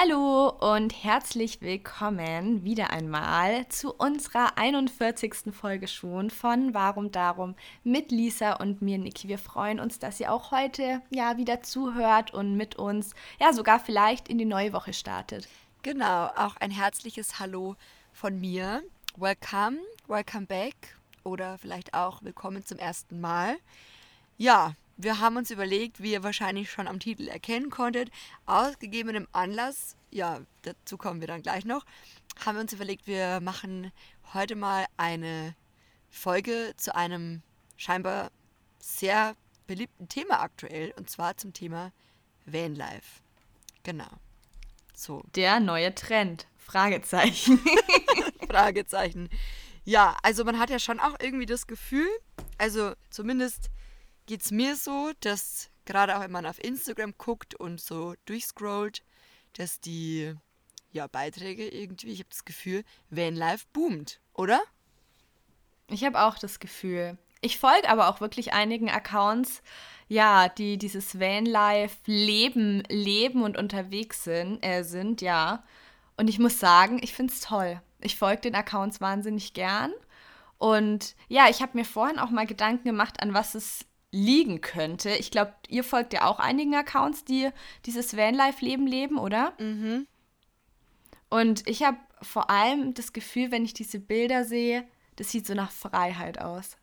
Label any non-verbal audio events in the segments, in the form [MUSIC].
Hallo und herzlich willkommen wieder einmal zu unserer 41. Folge schon von Warum Darum mit Lisa und mir, Niki. Wir freuen uns, dass ihr auch heute ja wieder zuhört und mit uns ja sogar vielleicht in die neue Woche startet. Genau, auch ein herzliches Hallo von mir. Welcome, welcome back oder vielleicht auch willkommen zum ersten Mal. Ja, wir haben uns überlegt, wie ihr wahrscheinlich schon am Titel erkennen konntet, aus gegebenem Anlass, ja, dazu kommen wir dann gleich noch, haben wir uns überlegt, wir machen heute mal eine Folge zu einem scheinbar sehr beliebten Thema aktuell, und zwar zum Thema Vanlife. Genau. So. Der neue Trend. Fragezeichen. [LAUGHS] [LAUGHS] Fragezeichen. Ja, also man hat ja schon auch irgendwie das Gefühl, also zumindest geht es mir so, dass gerade auch wenn man auf Instagram guckt und so durchscrollt, dass die ja, Beiträge irgendwie, ich habe das Gefühl, Vanlife boomt, oder? Ich habe auch das Gefühl. Ich folge aber auch wirklich einigen Accounts, ja, die dieses Vanlife-Leben leben und unterwegs sind, äh, sind, ja. Und ich muss sagen, ich finde es toll. Ich folge den Accounts wahnsinnig gern. Und ja, ich habe mir vorhin auch mal Gedanken gemacht, an was es liegen könnte. Ich glaube, ihr folgt ja auch einigen Accounts, die dieses Vanlife-Leben leben, oder? Mhm. Und ich habe vor allem das Gefühl, wenn ich diese Bilder sehe, das sieht so nach Freiheit aus.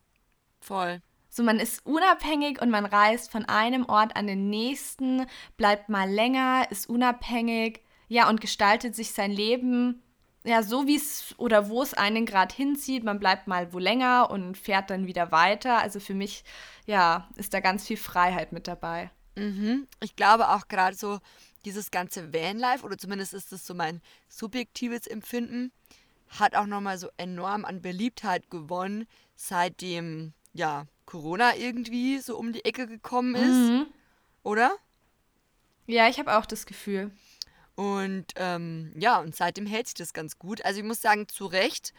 Voll. So, man ist unabhängig und man reist von einem Ort an den nächsten, bleibt mal länger, ist unabhängig, ja, und gestaltet sich sein Leben ja, so wie es oder wo es einen gerade hinzieht. Man bleibt mal wo länger und fährt dann wieder weiter. Also für mich, ja, ist da ganz viel Freiheit mit dabei. Mhm. Ich glaube auch gerade so dieses ganze Vanlife, oder zumindest ist das so mein subjektives Empfinden, hat auch nochmal so enorm an Beliebtheit gewonnen, seitdem, ja, Corona irgendwie so um die Ecke gekommen ist. Mhm. Oder? Ja, ich habe auch das Gefühl. Und ähm, ja, und seitdem hält sich das ganz gut. Also ich muss sagen, zu Recht,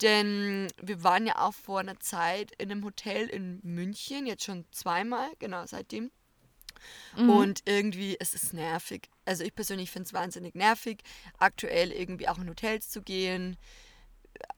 denn wir waren ja auch vor einer Zeit in einem Hotel in München, jetzt schon zweimal, genau seitdem. Mhm. Und irgendwie, es ist nervig. Also ich persönlich finde es wahnsinnig nervig, aktuell irgendwie auch in Hotels zu gehen.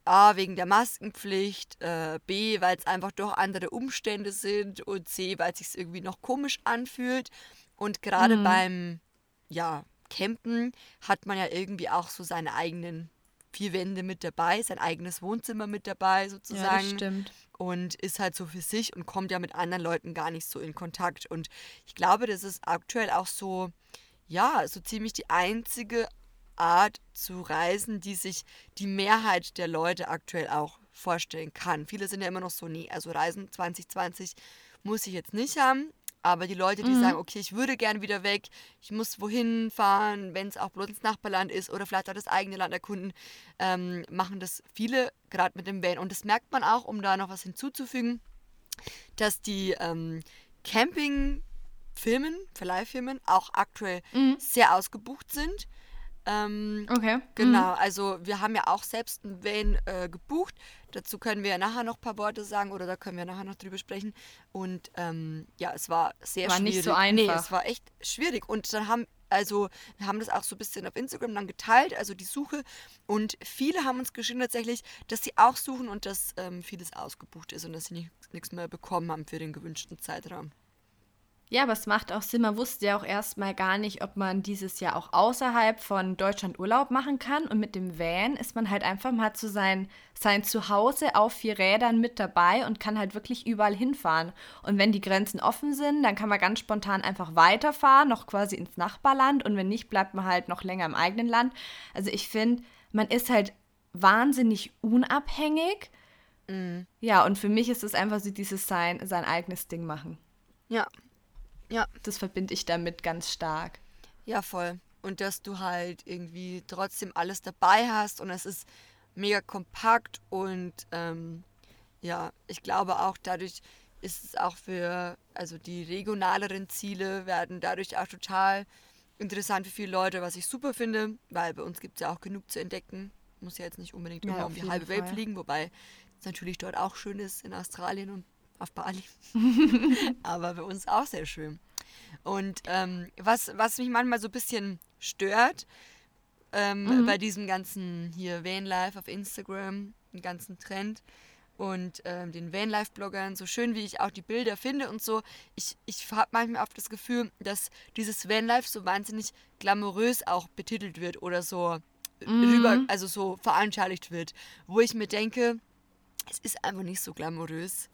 A, wegen der Maskenpflicht, äh, B, weil es einfach doch andere Umstände sind und C, weil es sich irgendwie noch komisch anfühlt. Und gerade mhm. beim, ja, Campen hat man ja irgendwie auch so seine eigenen vier Wände mit dabei, sein eigenes Wohnzimmer mit dabei sozusagen. Ja, das stimmt. Und ist halt so für sich und kommt ja mit anderen Leuten gar nicht so in Kontakt. Und ich glaube, das ist aktuell auch so, ja, so ziemlich die einzige Art zu reisen, die sich die Mehrheit der Leute aktuell auch vorstellen kann. Viele sind ja immer noch so, nee, also Reisen 2020 muss ich jetzt nicht haben. Aber die Leute, die mhm. sagen, okay, ich würde gern wieder weg, ich muss wohin fahren, wenn es auch bloß ins Nachbarland ist oder vielleicht auch das eigene Land erkunden, ähm, machen das viele gerade mit dem Van. Und das merkt man auch, um da noch was hinzuzufügen, dass die ähm, Campingfirmen, Verleihfirmen auch aktuell mhm. sehr ausgebucht sind. Ähm, okay. Genau, mhm. also wir haben ja auch selbst einen Van äh, gebucht. Dazu können wir ja nachher noch ein paar Worte sagen oder da können wir nachher noch drüber sprechen. Und ähm, ja, es war sehr war schwierig. War nicht so einfach. Nee, es war echt schwierig. Und dann haben, also wir haben das auch so ein bisschen auf Instagram dann geteilt, also die Suche. Und viele haben uns geschrieben tatsächlich, dass sie auch suchen und dass ähm, vieles ausgebucht ist und dass sie nichts mehr bekommen haben für den gewünschten Zeitraum. Ja, aber es macht auch Sinn. Man wusste ja auch erstmal gar nicht, ob man dieses Jahr auch außerhalb von Deutschland Urlaub machen kann. Und mit dem Van ist man halt einfach mal zu sein, sein Zuhause auf vier Rädern mit dabei und kann halt wirklich überall hinfahren. Und wenn die Grenzen offen sind, dann kann man ganz spontan einfach weiterfahren, noch quasi ins Nachbarland. Und wenn nicht, bleibt man halt noch länger im eigenen Land. Also ich finde, man ist halt wahnsinnig unabhängig. Mhm. Ja, und für mich ist es einfach so dieses sein, sein eigenes Ding machen. Ja, ja. Das verbinde ich damit ganz stark. Ja, voll. Und dass du halt irgendwie trotzdem alles dabei hast und es ist mega kompakt und ähm, ja, ich glaube auch dadurch ist es auch für, also die regionaleren Ziele werden dadurch auch total interessant für viele Leute, was ich super finde, weil bei uns gibt es ja auch genug zu entdecken. Muss ja jetzt nicht unbedingt ja, immer um die halbe Fall. Welt fliegen, wobei es natürlich dort auch schön ist in Australien und auf Bali. [LAUGHS] Aber bei uns auch sehr schön. Und ähm, was, was mich manchmal so ein bisschen stört, ähm, Mhm. bei diesem ganzen hier Vanlife auf Instagram, den ganzen Trend und ähm, den Vanlife-Bloggern, so schön wie ich auch die Bilder finde und so, ich, ich habe manchmal oft das Gefühl, dass dieses Vanlife so wahnsinnig glamourös auch betitelt wird oder so Mhm. rüber, also so veranschaulicht wird, wo ich mir denke, es ist einfach nicht so glamourös.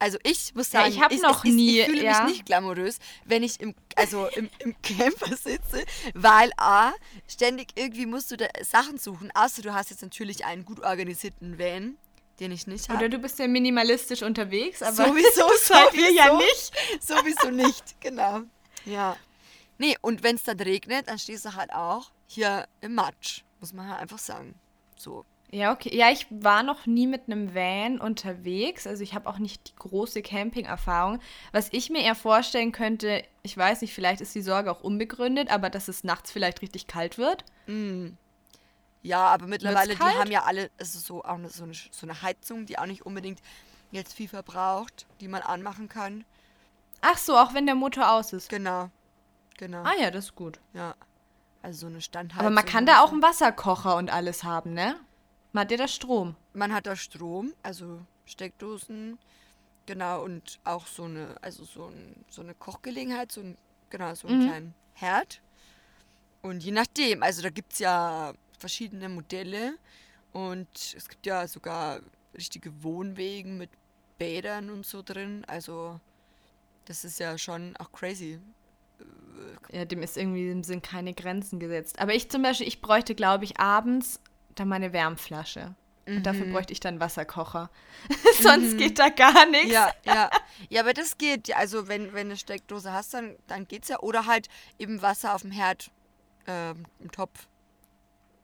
Also ich muss Ja, sagen, ich hab es noch ist, nie- ich fühle ja. mich nicht glamourös, wenn ich im, also im, im [LAUGHS] Camper sitze, weil A, ständig irgendwie musst du da Sachen suchen, außer du hast jetzt natürlich einen gut organisierten Van, den ich nicht habe. Oder du bist ja minimalistisch unterwegs, aber Sowieso, [LAUGHS] ihr ja sowieso. nicht. Sowieso [LAUGHS] nicht, genau. Ja. Nee, und wenn es dann regnet, dann stehst du halt auch hier im Matsch, muss man halt einfach sagen. So. Ja, okay. Ja, ich war noch nie mit einem Van unterwegs. Also ich habe auch nicht die große Camping-Erfahrung. Was ich mir eher vorstellen könnte, ich weiß nicht, vielleicht ist die Sorge auch unbegründet, aber dass es nachts vielleicht richtig kalt wird. Ja, aber mittlerweile, die haben ja alle also so, auch eine, so, eine, so eine Heizung, die auch nicht unbedingt jetzt viel verbraucht, die man anmachen kann. Ach so, auch wenn der Motor aus ist. Genau. Genau. Ah ja, das ist gut. Ja. Also so eine Standheizung. Aber man kann da auch einen Wasserkocher und alles haben, ne? Man hat ja da Strom. Man hat da Strom, also Steckdosen, genau, und auch so eine, also so, ein, so eine Kochgelegenheit, so ein, genau, so einen kleinen Herd. Und je nachdem, also da gibt es ja verschiedene Modelle und es gibt ja sogar richtige Wohnwegen mit Bädern und so drin. Also das ist ja schon auch crazy. Ja, dem ist irgendwie im Sinn keine Grenzen gesetzt. Aber ich zum Beispiel, ich bräuchte, glaube ich, abends dann meine Wärmflasche. Und dafür Mhm. bräuchte ich dann Wasserkocher. [LAUGHS] Sonst geht da gar nichts. Ja, [LAUGHS] ja. Ja, aber das geht. ja. Also wenn, wenn du eine Steckdose hast, dann, dann geht's ja. Oder halt eben Wasser auf dem Herd ähm, im Topf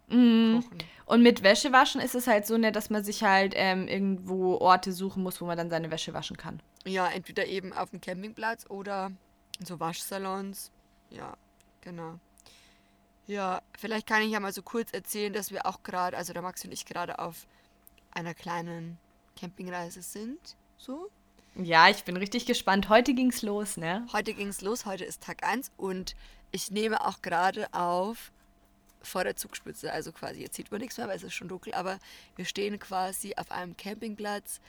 Mhm. Und mit Wäsche waschen ist es halt so nett, dass man sich halt ähm, irgendwo Orte suchen muss, wo man dann seine Wäsche waschen kann. Ja, entweder eben auf dem Campingplatz oder in so Waschsalons. Ja, genau. Ja, vielleicht kann ich ja mal so kurz erzählen, dass wir auch gerade, also der Max und ich gerade auf einer kleinen Campingreise sind. So. Ja, ich bin richtig gespannt. Heute ging's los, ne? Heute ging's los, heute ist Tag 1 und ich nehme auch gerade auf vor der Zugspitze, also quasi, jetzt sieht man nichts mehr, weil es ist schon dunkel, aber wir stehen quasi auf einem Campingplatz,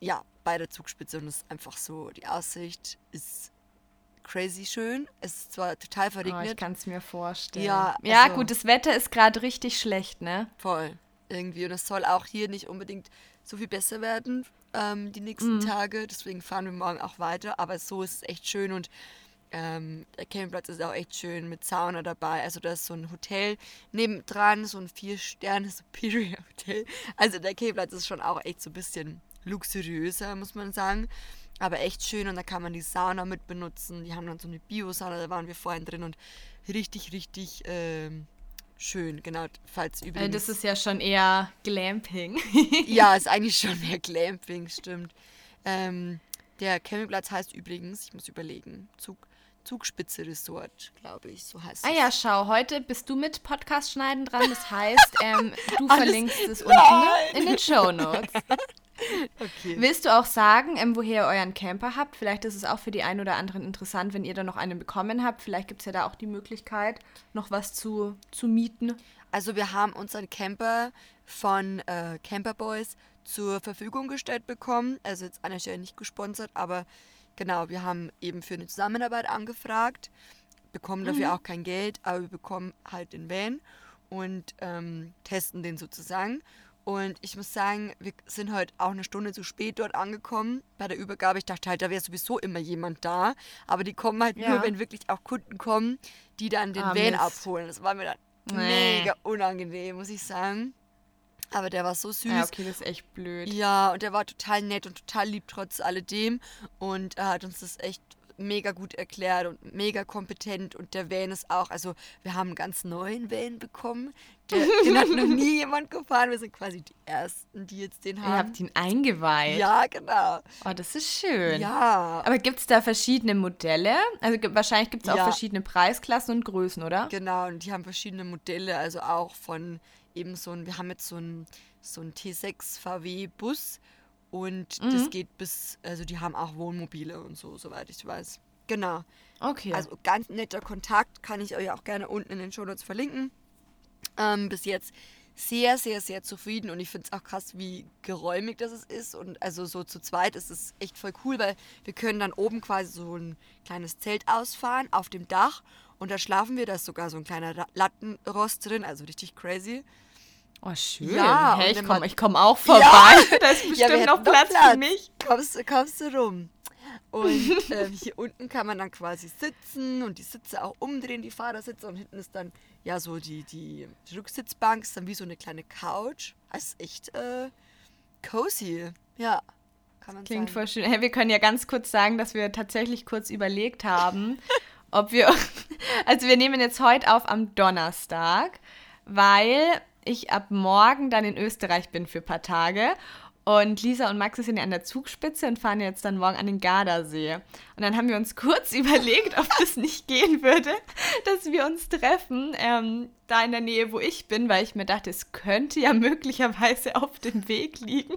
ja, bei der Zugspitze und es ist einfach so, die Aussicht ist crazy schön. Es ist zwar total Oh, ich verregnet, kann es mir vorstellen. Ja, ja also- gut, das Wetter ist gerade richtig schlecht, ne? voll irgendwie und es soll auch hier nicht unbedingt so viel besser werden ähm, die nächsten Tage, deswegen fahren wir morgen auch weiter, aber so ist es echt schön und ähm, der Campingplatz ist auch echt schön mit Sauna dabei. Also da ist so ein Hotel nebendran, so ein Vier-Sterne-Superior-Hotel. Also der Campingplatz ist schon auch echt so ein bisschen luxuriöser, muss man sagen. Aber echt schön und da kann man die Sauna mit benutzen. Die haben dann so eine Bio-Sauna, da waren wir vorhin drin und richtig, richtig ähm, schön. Genau, falls Äh, übrigens... Das ist ja schon eher Glamping. [LAUGHS] Ja, ist eigentlich [LAUGHS] schon mehr Glamping, stimmt. Ähm, der Campingplatz heißt übrigens, ich muss überlegen, Zug, Zugspitze Resort, glaube ich, so heißt ah es. ja, schau, heute bist du mit Podcast schneiden dran. Das heißt, ähm, du [LAUGHS] Alles- verlinkst es unten Nein. in den Show Notes. Okay. Willst du auch sagen, ähm, woher ihr euren Camper habt? Vielleicht ist es auch für die einen oder anderen interessant, wenn ihr da noch einen bekommen habt. Vielleicht gibt es ja da auch die Möglichkeit, noch was zu, zu mieten. Also wir haben unseren Camper von äh, Camper Boys zur Verfügung gestellt bekommen. Also jetzt an der Stelle nicht gesponsert, aber genau, wir haben eben für eine Zusammenarbeit angefragt, bekommen dafür auch kein Geld, aber wir bekommen halt den Van und ähm, testen den sozusagen. Und ich muss sagen, wir sind heute auch eine Stunde zu spät dort angekommen bei der Übergabe. Ich dachte halt, da wäre sowieso immer jemand da. Aber die kommen halt Ja. nur, wenn wirklich auch Kunden kommen, die dann den Ah, Van Mist. abholen. Das war mir dann Nee. mega unangenehm, muss ich sagen. Aber der war so süß. Ja, okay, das ist echt blöd. Ja, und er war total nett und total lieb trotz alledem. Und er hat uns das echt mega gut erklärt und mega kompetent. Und der Van ist auch, also wir haben einen ganz neuen Van bekommen. Der, [LAUGHS] den hat noch nie jemand gefahren. Wir sind quasi die Ersten, die jetzt den Ihr haben. habt ihn eingeweiht. Ja, genau. Oh, das ist schön. Ja, Aber gibt es da verschiedene Modelle? Also wahrscheinlich gibt es auch Ja. verschiedene Preisklassen und Größen, oder? Genau, und die haben verschiedene Modelle, also auch von eben so ein, wir haben jetzt so ein, so ein T6 VW Bus und das geht bis, also die haben auch Wohnmobile und so, soweit ich weiß. Genau. Okay. Also ganz netter Kontakt, kann ich euch auch gerne unten in den Shownotes verlinken. Ähm, bis jetzt sehr, sehr, sehr zufrieden und ich finde es auch krass, wie geräumig das ist. Und also so zu zweit ist es echt voll cool, weil wir können dann oben quasi so ein kleines Zelt ausfahren auf dem Dach und da schlafen wir. Da ist sogar so ein kleiner Lattenrost drin, also richtig crazy. Oh, schön. Ja, hey, ich komme komm auch vorbei. [LAUGHS] da ist bestimmt Ja, noch hätten Platz, für mich. Kommst, du- kommst du rum. Und [LAUGHS] ähm, hier unten kann man dann quasi sitzen und die Sitze auch umdrehen, die Fahrersitze. Und hinten ist dann ja so die, die Rücksitzbank, ist dann wie so eine kleine Couch. Das ist echt äh, cozy. Ja, kann man Klingt sagen. voll schön. Hey, wir können ja ganz kurz sagen, dass wir tatsächlich kurz überlegt haben, [LAUGHS] ob wir. Also, wir nehmen jetzt heute auf am Donnerstag, weil ich ab morgen dann in Österreich bin für ein paar Tage. Und Lisa und Max sind ja an der Zugspitze und fahren jetzt dann morgen an den Gardasee. Und dann haben wir uns [LAUGHS] kurz [LAUGHS] überlegt, ob das nicht gehen würde, dass wir uns treffen, ähm, da in der Nähe, wo ich bin, weil ich mir dachte, es könnte ja [LAUGHS] möglicherweise auf dem Weg liegen.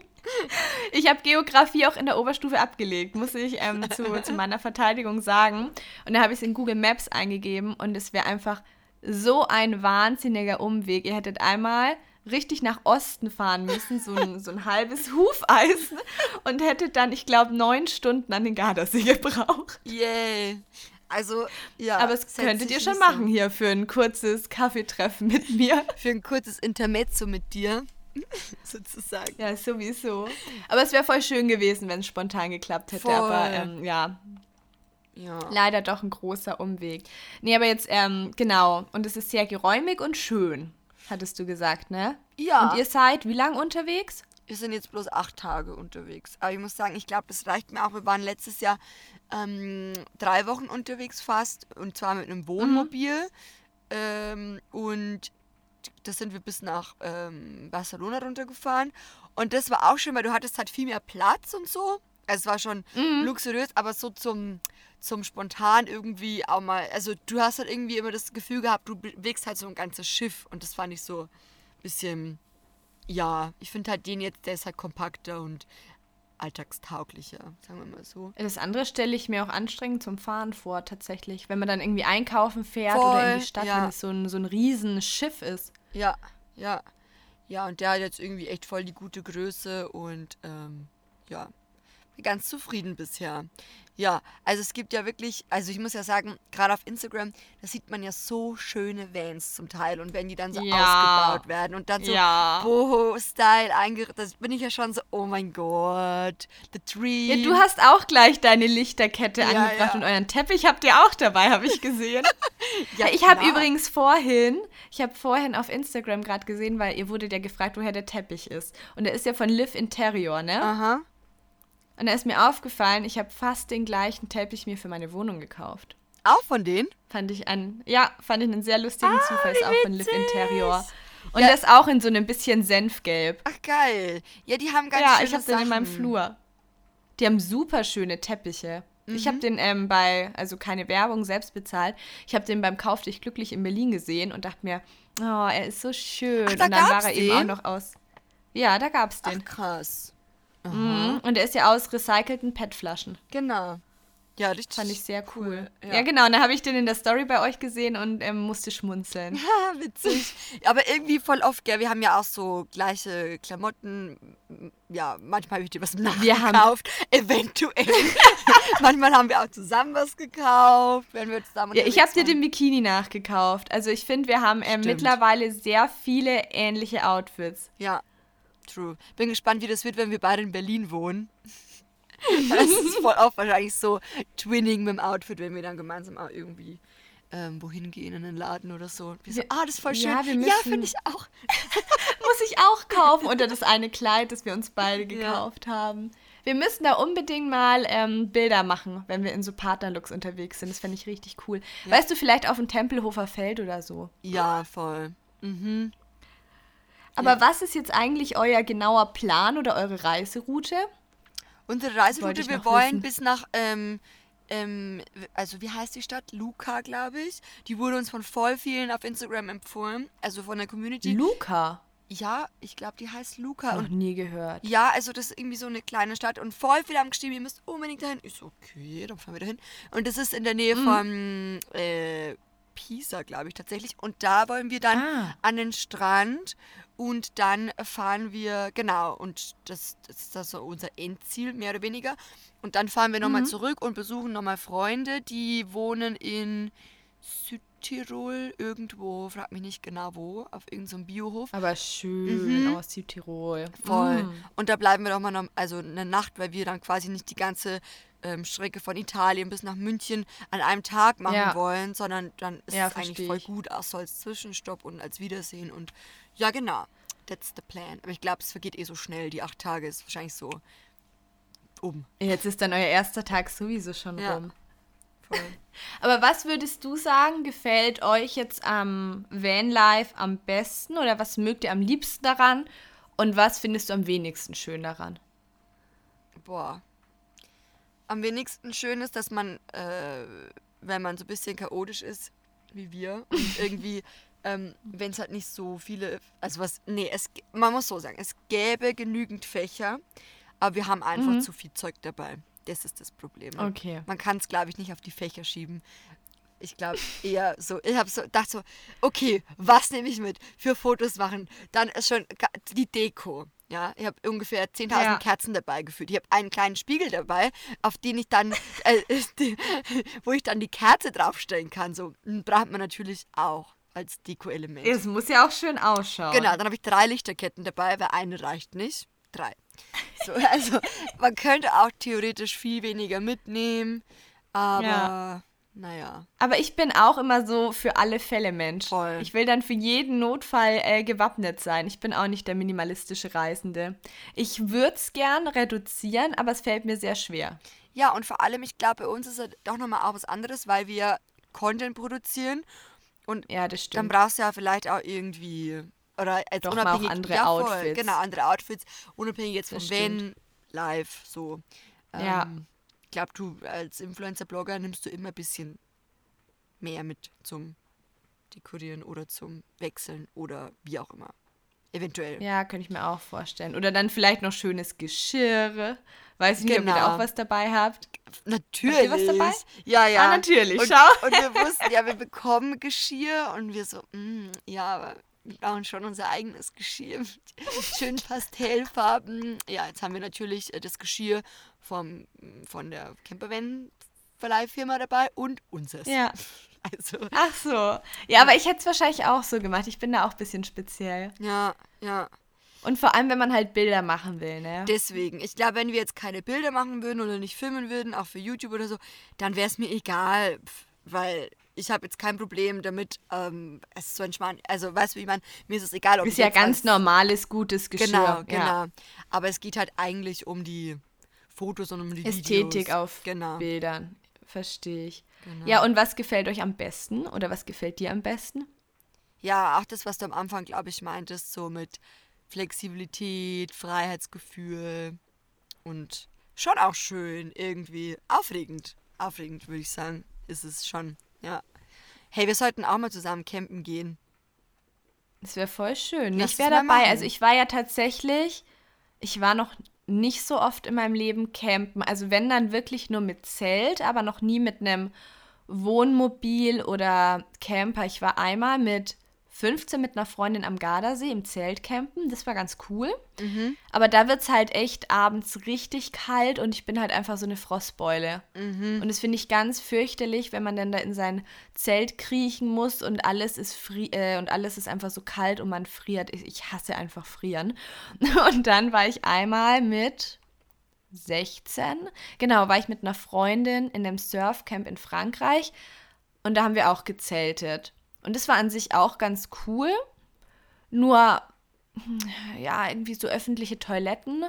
Ich habe Geografie auch in der Oberstufe abgelegt, muss ich ähm, zu, zu meiner Verteidigung sagen. Und da habe ich es in Google Maps eingegeben und es wäre einfach so ein wahnsinniger Umweg. Ihr hättet einmal richtig nach Osten fahren müssen, so ein, so ein halbes [LAUGHS] Hufeisen und hättet dann, ich glaube, neun Stunden an den Gardasee gebraucht. Yay. Also, ja. Aber es könntet ihr schon machen hier für ein kurzes Kaffeetreffen mit mir. [LAUGHS] Für ein kurzes Intermezzo mit dir, [LAUGHS] sozusagen. Ja, sowieso. Aber es wäre voll schön gewesen, wenn es spontan geklappt hätte. Voll. Aber ähm, ja, Ja. leider doch ein großer Umweg. Nee, aber jetzt, ähm, genau. Und es ist sehr geräumig und schön, hattest du gesagt, ne? Ja. Und ihr seid wie lange unterwegs? Wir sind jetzt bloß acht Tage unterwegs. Aber ich muss sagen, ich glaube, das reicht mir auch. Wir waren letztes Jahr ähm, drei Wochen unterwegs fast. Und zwar mit einem Wohnmobil. Ähm, und da sind wir bis nach ähm, Barcelona runtergefahren. Und das war auch schön, weil du hattest halt viel mehr Platz und so. Also es war schon luxuriös, aber so zum, zum spontan irgendwie auch mal. Also du hast halt irgendwie immer das Gefühl gehabt, du bewegst halt so ein ganzes Schiff. Und das fand ich so ein bisschen ja, ich finde halt den jetzt, der ist halt kompakter und alltagstauglicher, sagen wir mal so. Das andere stelle ich mir auch anstrengend zum Fahren vor, tatsächlich. Wenn man dann irgendwie einkaufen fährt Voll, oder in die Stadt, ja. wenn es so ein, so ein Riesenschiff ist. Ja, ja. Ja, und der hat jetzt irgendwie echt voll die gute Größe und ähm, ja, ganz zufrieden bisher. Ja, also es gibt ja wirklich, also ich muss ja sagen, gerade auf Instagram, da sieht man ja so schöne Vans zum Teil und wenn die dann so Ja. ausgebaut werden und dann so Ja. Boho-Style eingerichtet, das bin ich ja schon so, oh mein Gott, the tree. Ja, du hast auch gleich deine Lichterkette Ja, angebracht und euren Teppich habt ihr auch dabei, habe ich gesehen. [LAUGHS] ja, ich habe übrigens vorhin, ich habe vorhin auf Instagram gerade gesehen, weil ihr wurdet ja gefragt, woher der Teppich ist. Und der ist ja von Live Interior, ne? Aha. Und da ist mir aufgefallen, ich habe fast den gleichen Teppich mir für meine Wohnung gekauft. Auch von denen? Fand ich einen, ja, fand ich einen sehr lustigen Zufall, ist wie auch von Live. Interior. Und Ja. das auch in so einem bisschen Senfgelb. Ach geil. Ja, die haben ganz ja, schöne ich habe den in meinem. Flur. Die haben super schöne Teppiche. Ich Mhm. habe den ähm, bei, also keine Werbung, selbst bezahlt. Ich habe den beim Kauf dich glücklich in Berlin gesehen und dachte mir, oh, er ist so schön. Ach, da und dann war er eben auch den? noch aus. Ja, da gab's den. Ach krass. Mhm. Und er ist ja aus recycelten PET-Flaschen. Genau. Ja, richtig. Fand ich sehr cool. Ja. Ja, genau. Und da habe ich den in der Story bei euch gesehen und ähm, musste schmunzeln. [LAUGHS] Ha, witzig. Aber irgendwie voll oft, gell, wir haben ja auch so gleiche Klamotten. Ja, manchmal habe ich dir was nachgekauft. [LAUGHS] Eventuell. [LAUGHS] manchmal haben wir auch zusammen was gekauft, wenn wir zusammen Ja, ich habe dir den Bikini nachgekauft. Also ich finde, wir haben Stimmt. mittlerweile sehr viele ähnliche Outfits. Ja, true. Bin gespannt, wie das wird, wenn wir beide in Berlin wohnen. [LAUGHS] Das ist voll oft wahrscheinlich so Twinning mit dem Outfit, wenn wir dann gemeinsam auch irgendwie ähm, wohin gehen in einen Laden oder so. Und wir so, ah, das ist voll schön. ja, ja finde ich auch. [LAUGHS] Muss ich auch kaufen unter das eine Kleid, das wir uns beide gekauft haben. Wir müssen da unbedingt mal ähm, Bilder machen, wenn wir in so Partnerlooks unterwegs sind. Das fände ich richtig cool. Weißt du, vielleicht auf dem Tempelhofer Feld oder so. Ja, voll. Mhm. Aber was ist jetzt eigentlich euer genauer Plan oder eure Reiseroute? Unsere Reiseroute, wir wollen wissen. bis nach, ähm, ähm, also wie heißt die Stadt? Luca, glaube ich. Die wurde uns von voll vielen auf Instagram empfohlen, also von der Community. Luca. Ja, ich glaube, die heißt Luca. Noch nie gehört. ja, also das ist irgendwie so eine kleine Stadt und voll viele haben geschrieben, ihr müsst unbedingt dahin. Ich so, okay, dann fahren wir dahin. Und das ist in der Nähe von äh, Pisa, glaube ich, tatsächlich. Und da wollen wir dann Ah. an den Strand und dann fahren wir, genau, und das, das ist das so unser Endziel, mehr oder weniger. Und dann fahren wir nochmal zurück und besuchen nochmal Freunde, die wohnen in Südtirol irgendwo, frag mich nicht genau wo, auf irgendeinem so Biohof. Aber schön aus Südtirol. Voll. Mm. Und da bleiben wir doch mal noch, also eine Nacht, weil wir dann quasi nicht die ganze ähm, Strecke von Italien bis nach München an einem Tag machen Ja. wollen, sondern dann ist Ja, es eigentlich voll gut, auch so als Zwischenstopp und als Wiedersehen. Und ja, genau. That's the plan. Aber ich glaube, es vergeht eh so schnell. Die acht Tage ist wahrscheinlich so um. Jetzt ist dann euer erster Tag sowieso schon Ja. rum. Voll. [LAUGHS] Aber was würdest du sagen, gefällt euch jetzt am Vanlife am besten oder was mögt ihr am liebsten daran und was findest du am wenigsten schön daran? Boah. Am wenigsten schön ist, dass man, äh, wenn man so ein bisschen chaotisch ist, wie wir, und [LAUGHS] irgendwie, ähm, wenn es halt nicht so viele, also was, nee, es, man muss so sagen, es gäbe genügend Fächer, aber wir haben einfach zu viel Zeug dabei. Das ist das Problem. Okay. Man kann es, glaube ich, nicht auf die Fächer schieben. Ich glaube eher so, ich habe so gedacht so, okay, was nehme ich mit für Fotos machen? Dann ist schon die Deko. Ja, ich habe ungefähr 10.000 Ja. Kerzen dabei gefühlt. Ich habe einen kleinen Spiegel dabei, auf den ich dann, [LAUGHS] äh, die, wo ich dann die Kerze draufstellen kann. So einen braucht man natürlich auch als Deko-Element. Es muss ja auch schön ausschauen. Genau, dann habe ich drei Lichterketten dabei, weil eine reicht nicht. Drei. So, also man könnte auch theoretisch viel weniger mitnehmen, [LAUGHS] aber Ja. Naja. Aber ich bin auch immer so für alle Fälle Mensch. Voll. Ich will dann für jeden Notfall äh, gewappnet sein. Ich bin auch nicht der minimalistische Reisende. Ich würde es gern reduzieren, aber es fällt mir sehr schwer. Ja, und vor allem, ich glaube, bei uns ist es doch nochmal auch was anderes, weil wir Content produzieren und Ja, das dann stimmt. brauchst du ja vielleicht auch irgendwie oder jetzt Doch mal unabhängig andere ja, voll, Outfits. Genau, andere Outfits, unabhängig jetzt Van stimmt. Live so. Ja. Ähm, Ich glaube, du als Influencer-Blogger nimmst du immer ein bisschen mehr mit zum Dekorieren oder zum Wechseln oder wie auch immer. Eventuell. Ja, könnte ich mir auch vorstellen. Oder dann vielleicht noch schönes Geschirr. Weiß ich nicht, ob ihr da Genau. auch was dabei habt. Natürlich. was dabei? Ja, ja. Ah, natürlich, Und, schau. und wir [LAUGHS] wussten, ja, wir bekommen Geschirr und wir so, mm, ja, aber wir brauchen schon unser eigenes Geschirr mit schönen Pastellfarben. Ja, jetzt haben wir natürlich äh, das Geschirr vom, von der Campervan Verleihfirma dabei und unseres. Ja. [LAUGHS] Also, Ach so. Ja, aber ich hätte es wahrscheinlich auch so gemacht. Ich bin da auch ein bisschen speziell. ja, ja. Und vor allem, wenn man halt Bilder machen will, ne? Deswegen, ich glaube, wenn wir jetzt keine Bilder machen würden oder nicht filmen würden, auch für YouTube oder so, dann wäre es mir egal, weil ich habe jetzt kein Problem damit, ähm, es zu entspannen. Also, weißt du, wie ich meine, mir ist es egal, ob Ist ja ganz normales, gutes Geschirr. Genau, genau. Ja. Aber es geht halt eigentlich um die Fotos und um die Ästhetik Videos. auf Genau. Bildern. Verstehe ich. Genau. Ja, und was gefällt euch am besten? Oder was gefällt dir am besten? Ja, auch das, was du am Anfang, glaube ich, meintest, so mit Flexibilität, Freiheitsgefühl und schon auch schön irgendwie. Aufregend. Aufregend, würde ich sagen, ist es schon. Ja. Hey, wir sollten auch mal zusammen campen gehen. Das wäre voll schön. Lass ich wäre dabei. Also ich war ja tatsächlich, ich war noch nicht so oft in meinem Leben campen. Also wenn dann wirklich nur mit Zelt, aber noch nie mit einem Wohnmobil oder Camper. Ich war einmal mit 15 mit einer Freundin am Gardasee im Zelt campen. Das war ganz cool. Aber da wird es halt echt abends richtig kalt und ich bin halt einfach so eine Frostbeule. Und das finde ich ganz fürchterlich, wenn man dann da in sein Zelt kriechen muss und alles ist fri äh, und alles ist einfach so kalt und man friert. Ich, ich hasse einfach frieren. [LAUGHS] Und dann war ich einmal mit 16, genau, war ich mit einer Freundin in einem Surfcamp in Frankreich und da haben wir auch gezeltet. Und das war an sich auch ganz cool. Nur, ja, irgendwie so öffentliche Toiletten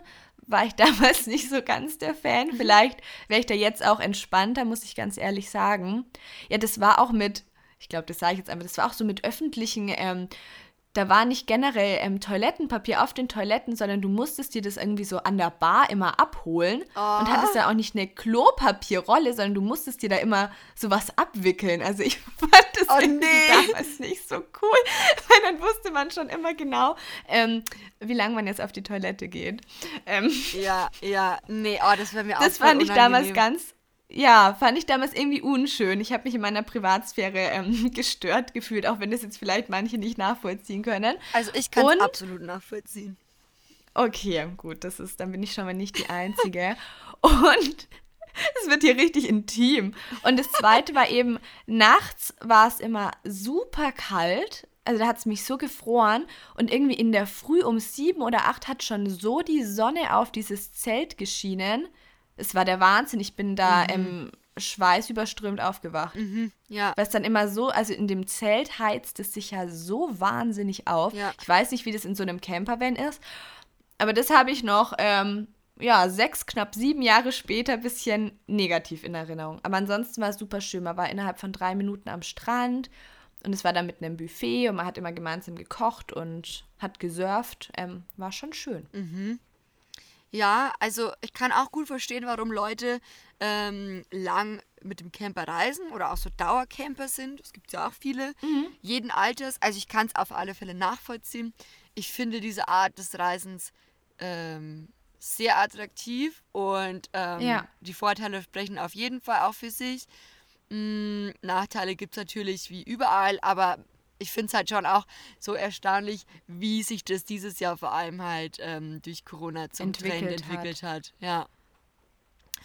war ich [LAUGHS] damals nicht so ganz der Fan. Vielleicht wäre ich da jetzt auch entspannter, muss ich ganz ehrlich sagen. Ja, das war auch mit, ich glaube, das sage ich jetzt einfach, das war auch so mit öffentlichen, ähm, da war nicht generell ähm, Toilettenpapier auf den Toiletten, sondern du musstest dir das irgendwie so an der Bar immer abholen und hattest dann auch nicht eine Klopapierrolle, sondern du musstest dir da immer sowas abwickeln. Also ich [LAUGHS] fand das Oh, irgendwie nee. damals nicht so cool, [LAUGHS] weil dann wusste man schon immer genau, ähm, wie lange man jetzt auf die Toilette geht. Ähm, ja, ja, nee, oh, das wäre mir auch Das fand ich damals ganz, ja, fand ich damals irgendwie unschön. Ich habe mich in meiner Privatsphäre ähm, [LAUGHS] gestört gefühlt, auch wenn das jetzt vielleicht manche nicht nachvollziehen können. Also ich kann es absolut nachvollziehen. Okay, gut, das ist, dann bin ich schon mal nicht die Einzige. [LAUGHS] Und es wird hier richtig intim. Und das zweite war eben, nachts war es immer super kalt. Also da hat es mich so gefroren. Und irgendwie in der Früh um sieben oder acht hat schon so die Sonne auf dieses Zelt geschienen. Es war der Wahnsinn. Ich bin da mhm. ähm, schweißüberströmt aufgewacht. Mhm, ja. Weil es dann immer so, also in dem Zelt heizt es sich ja so wahnsinnig auf. Ja. Ich weiß nicht, wie das in so einem Campervan ist. Aber das habe ich noch ähm, ja, sechs, knapp sieben Jahre später ein bisschen negativ in Erinnerung. Aber ansonsten war es super schön. Man war innerhalb von drei Minuten am Strand und es war da mitten im Buffet und man hat immer gemeinsam gekocht und hat gesurft. Ähm, war schon schön. Mhm. Ja, also ich kann auch gut verstehen, warum Leute ähm, lang mit dem Camper reisen oder auch so Dauercamper sind. Es gibt ja auch viele, mhm. jeden Alters. Also ich kann es auf alle Fälle nachvollziehen. Ich finde diese Art des Reisens ähm, sehr attraktiv und ähm, ja. die Vorteile sprechen auf jeden Fall auch für sich. Mm, Nachteile gibt es natürlich wie überall, aber ich finde es halt schon auch so erstaunlich, wie sich das dieses Jahr vor allem halt ähm, durch Corona zum entwickelt Trend entwickelt hat. hat. Ja.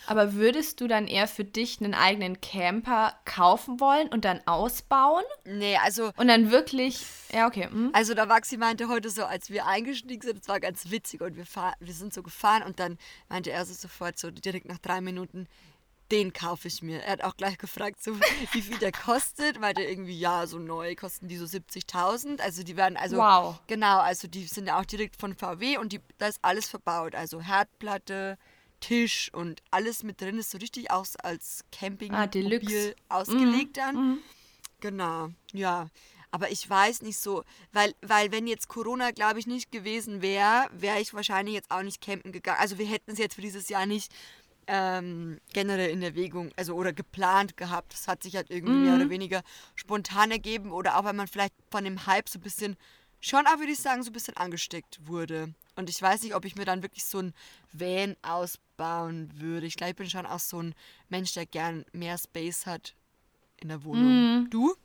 Aber würdest du dann eher für dich einen eigenen Camper kaufen wollen und dann ausbauen? Nee, also. Und dann wirklich. Ja, okay. Hm. Also, der Waxi meinte heute so, als wir eingestiegen sind, das war ganz witzig und wir, fahr, wir sind so gefahren und dann meinte er so sofort, so direkt nach drei Minuten, den kaufe ich mir. Er hat auch gleich gefragt, so, [LAUGHS] wie viel der kostet. Meinte irgendwie, ja, so neu kosten die so 70.000. Also die werden, also wow. genau, also die sind ja auch direkt von VW und die, da ist alles verbaut. Also Herdplatte, Tisch und alles mit drin ist so richtig aus als Camping ah, ausgelegt mhm. dann. Mhm. Genau, ja. Aber ich weiß nicht so, weil, weil wenn jetzt Corona, glaube ich, nicht gewesen wäre, wäre ich wahrscheinlich jetzt auch nicht campen gegangen. Also wir hätten es jetzt für dieses Jahr nicht ähm, generell in Erwägung, also oder geplant gehabt. Das hat sich halt irgendwie mhm. mehr oder weniger spontan ergeben oder auch, weil man vielleicht von dem Hype so ein bisschen, schon auch würde ich sagen, so ein bisschen angesteckt wurde. Und ich weiß nicht, ob ich mir dann wirklich so ein Van ausbauen würde. Ich glaube, ich bin schon auch so ein Mensch, der gern mehr Space hat in der Wohnung. Mm. Du?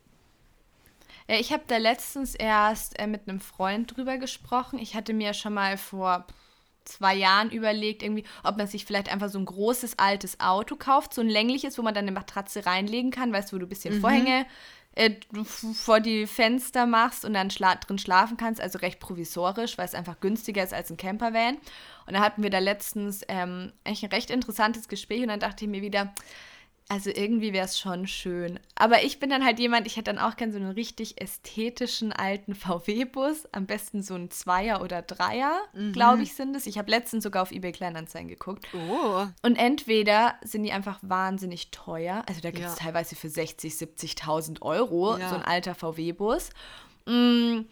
Ja, ich habe da letztens erst äh, mit einem Freund drüber gesprochen. Ich hatte mir schon mal vor zwei Jahren überlegt, irgendwie, ob man sich vielleicht einfach so ein großes altes Auto kauft, so ein längliches, wo man dann eine Matratze reinlegen kann, weißt du, wo du ein bisschen mhm. Vorhänge äh, vor die Fenster machst und dann schla drin schlafen kannst, also recht provisorisch, weil es einfach günstiger ist als ein Campervan. Und da hatten wir da letztens ähm, eigentlich ein recht interessantes Gespräch und dann dachte ich mir wieder, also irgendwie wäre es schon schön. Aber ich bin dann halt jemand, ich hätte dann auch gerne so einen richtig ästhetischen alten [LAUGHS] VW-Bus. Am besten so ein Zweier oder Dreier, mhm. glaube ich, sind es. Ich habe letztens sogar auf eBay Kleinanzeigen geguckt. Oh. Und entweder sind die einfach wahnsinnig teuer. Also da gibt es ja. teilweise für 60, 70.000 Euro ja. so ein alter VW-Bus. Mm,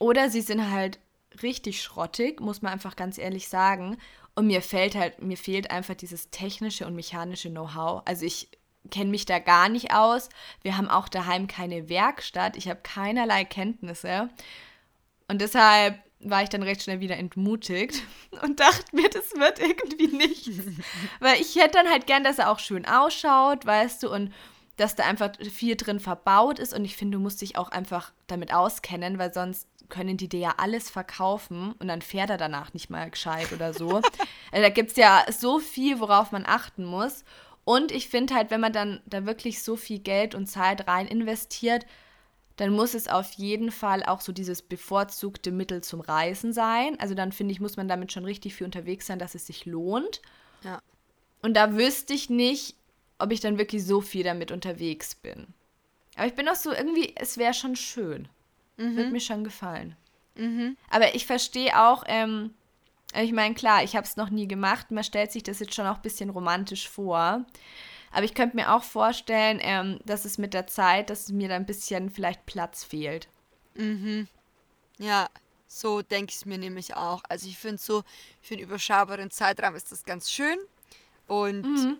oder sie sind halt richtig schrottig, muss man einfach ganz ehrlich sagen. Und mir fällt halt, mir fehlt einfach dieses technische und mechanische Know-how. Also ich kenne mich da gar nicht aus. Wir haben auch daheim keine Werkstatt. Ich habe keinerlei Kenntnisse. Und deshalb war ich dann recht schnell wieder entmutigt [LAUGHS] und dachte mir, das wird irgendwie nichts. [LAUGHS] Weil ich hätte dann halt gern, dass er auch schön ausschaut, weißt du, und dass da einfach viel drin verbaut ist. Und ich finde, du musst dich auch einfach damit auskennen, weil sonst können die dir ja alles verkaufen und dann fährt er danach nicht mal gescheit oder so. [LAUGHS] also da gibt es ja so viel, worauf man achten muss. Und ich finde halt, wenn man dann da wirklich so viel Geld und Zeit rein investiert, dann muss es auf jeden Fall auch so dieses bevorzugte Mittel zum Reisen sein. Also dann finde ich, muss man damit schon richtig viel unterwegs sein, dass es sich lohnt. Ja. Und da wüsste ich nicht, ob ich dann wirklich so viel damit unterwegs bin. Aber ich bin auch so irgendwie, es wäre schon schön. Mhm. Wird mir schon gefallen. Mhm. Aber ich verstehe auch, ähm, ich meine, klar, ich habe es noch nie gemacht. Man stellt sich das jetzt schon auch ein bisschen romantisch vor. Aber ich könnte mir auch vorstellen, ähm, dass es mit der Zeit, dass mir da ein bisschen vielleicht Platz fehlt. Mhm. Ja, so denke ich es mir nämlich auch. Also ich finde so, für einen überschaubaren Zeitraum ist das ganz schön. Und mhm.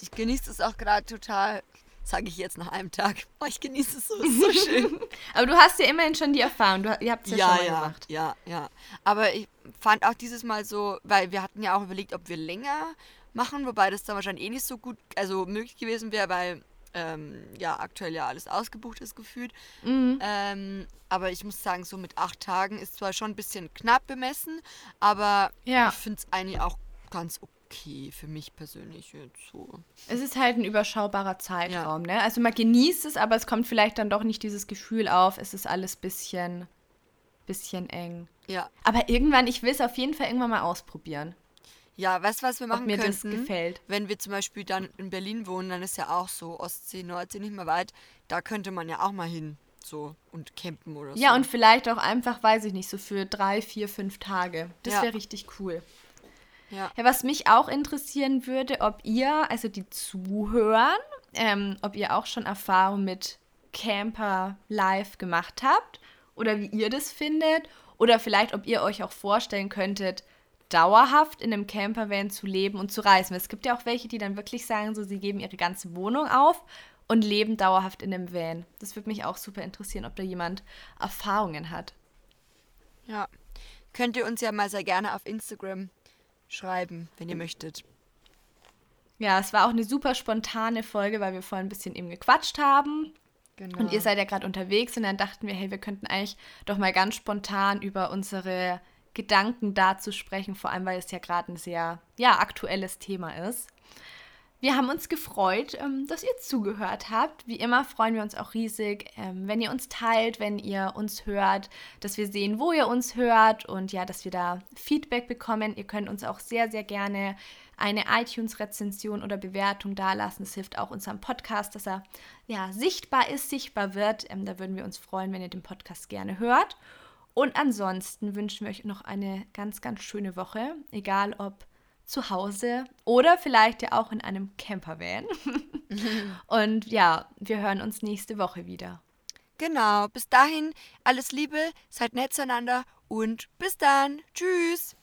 ich genieße es auch gerade total, sage ich jetzt nach einem Tag. [LAUGHS] Oh, ich genieße es so, ist so [LAUGHS] schön. Aber du hast ja immerhin schon die Erfahrung. Du, ihr habt es ja, ja, schon mal ja, gemacht. ja, ja. Aber ich fand auch dieses Mal so, weil wir hatten ja auch überlegt, ob wir länger machen, wobei das dann wahrscheinlich eh nicht so gut, also möglich gewesen wäre, weil ähm, ja aktuell ja alles ausgebucht ist gefühlt. Mhm. Ähm, aber ich muss sagen, so mit acht Tagen ist zwar schon ein bisschen knapp bemessen, aber Ja. ich finde es eigentlich auch ganz okay für mich persönlich jetzt so. Es ist halt ein überschaubarer Zeitraum, ne? Also man genießt es, aber es kommt vielleicht dann doch nicht dieses Gefühl auf, es ist alles bisschen, bisschen eng. Ja. Aber irgendwann, ich will es auf jeden Fall irgendwann mal ausprobieren, Ja, weißt du, was wir ob machen mir das könnten? gefällt. Wenn wir zum Beispiel dann in Berlin wohnen, dann ist ja auch so Ostsee, Nordsee nicht mehr weit. Da könnte man ja auch mal hin, so und campen oder so. Ja, und vielleicht auch einfach, weiß ich nicht, so für drei, vier, fünf Tage. Das Ja. wäre richtig cool. Ja. Ja, was mich auch interessieren würde, ob ihr, also die Zuhören, ähm, ob ihr auch schon Erfahrung mit Camper live gemacht habt oder wie ihr das findet oder vielleicht, ob ihr euch auch vorstellen könntet, dauerhaft in einem Campervan zu leben und zu reisen. Es gibt ja auch welche, die dann wirklich sagen, so sie geben ihre ganze Wohnung auf und leben dauerhaft in einem Van. Das würde mich auch super interessieren, ob da jemand Erfahrungen hat. Ja. Könnt ihr uns ja mal sehr gerne auf Instagram schreiben, wenn ihr möchtet. Ja, es war auch eine super spontane Folge, weil wir vorhin ein bisschen eben gequatscht haben. Genau. Und ihr seid ja gerade unterwegs und dann dachten wir, hey, wir könnten eigentlich doch mal ganz spontan über unsere Gedanken dazu sprechen, vor allem weil es ja gerade ein sehr ja, aktuelles Thema ist. Wir haben uns gefreut, ähm, dass ihr zugehört habt. Wie immer freuen wir uns auch riesig, ähm, wenn ihr uns teilt, wenn ihr uns hört, dass wir sehen, wo ihr uns hört und ja, dass wir da Feedback bekommen. Ihr könnt uns auch sehr, sehr gerne eine iTunes-Rezension oder Bewertung dalassen. Das hilft auch unserem Podcast, dass er ja sichtbar ist, sichtbar wird. Ähm, da würden wir uns freuen, wenn ihr den Podcast gerne hört. Und ansonsten wünschen wir euch noch eine ganz, ganz schöne Woche, egal ob zu Hause oder vielleicht ja auch in einem Campervan. [LAUGHS] Und ja, wir hören uns nächste Woche wieder. Genau. Bis dahin, alles Liebe, seid nett zueinander und bis dann. Tschüss.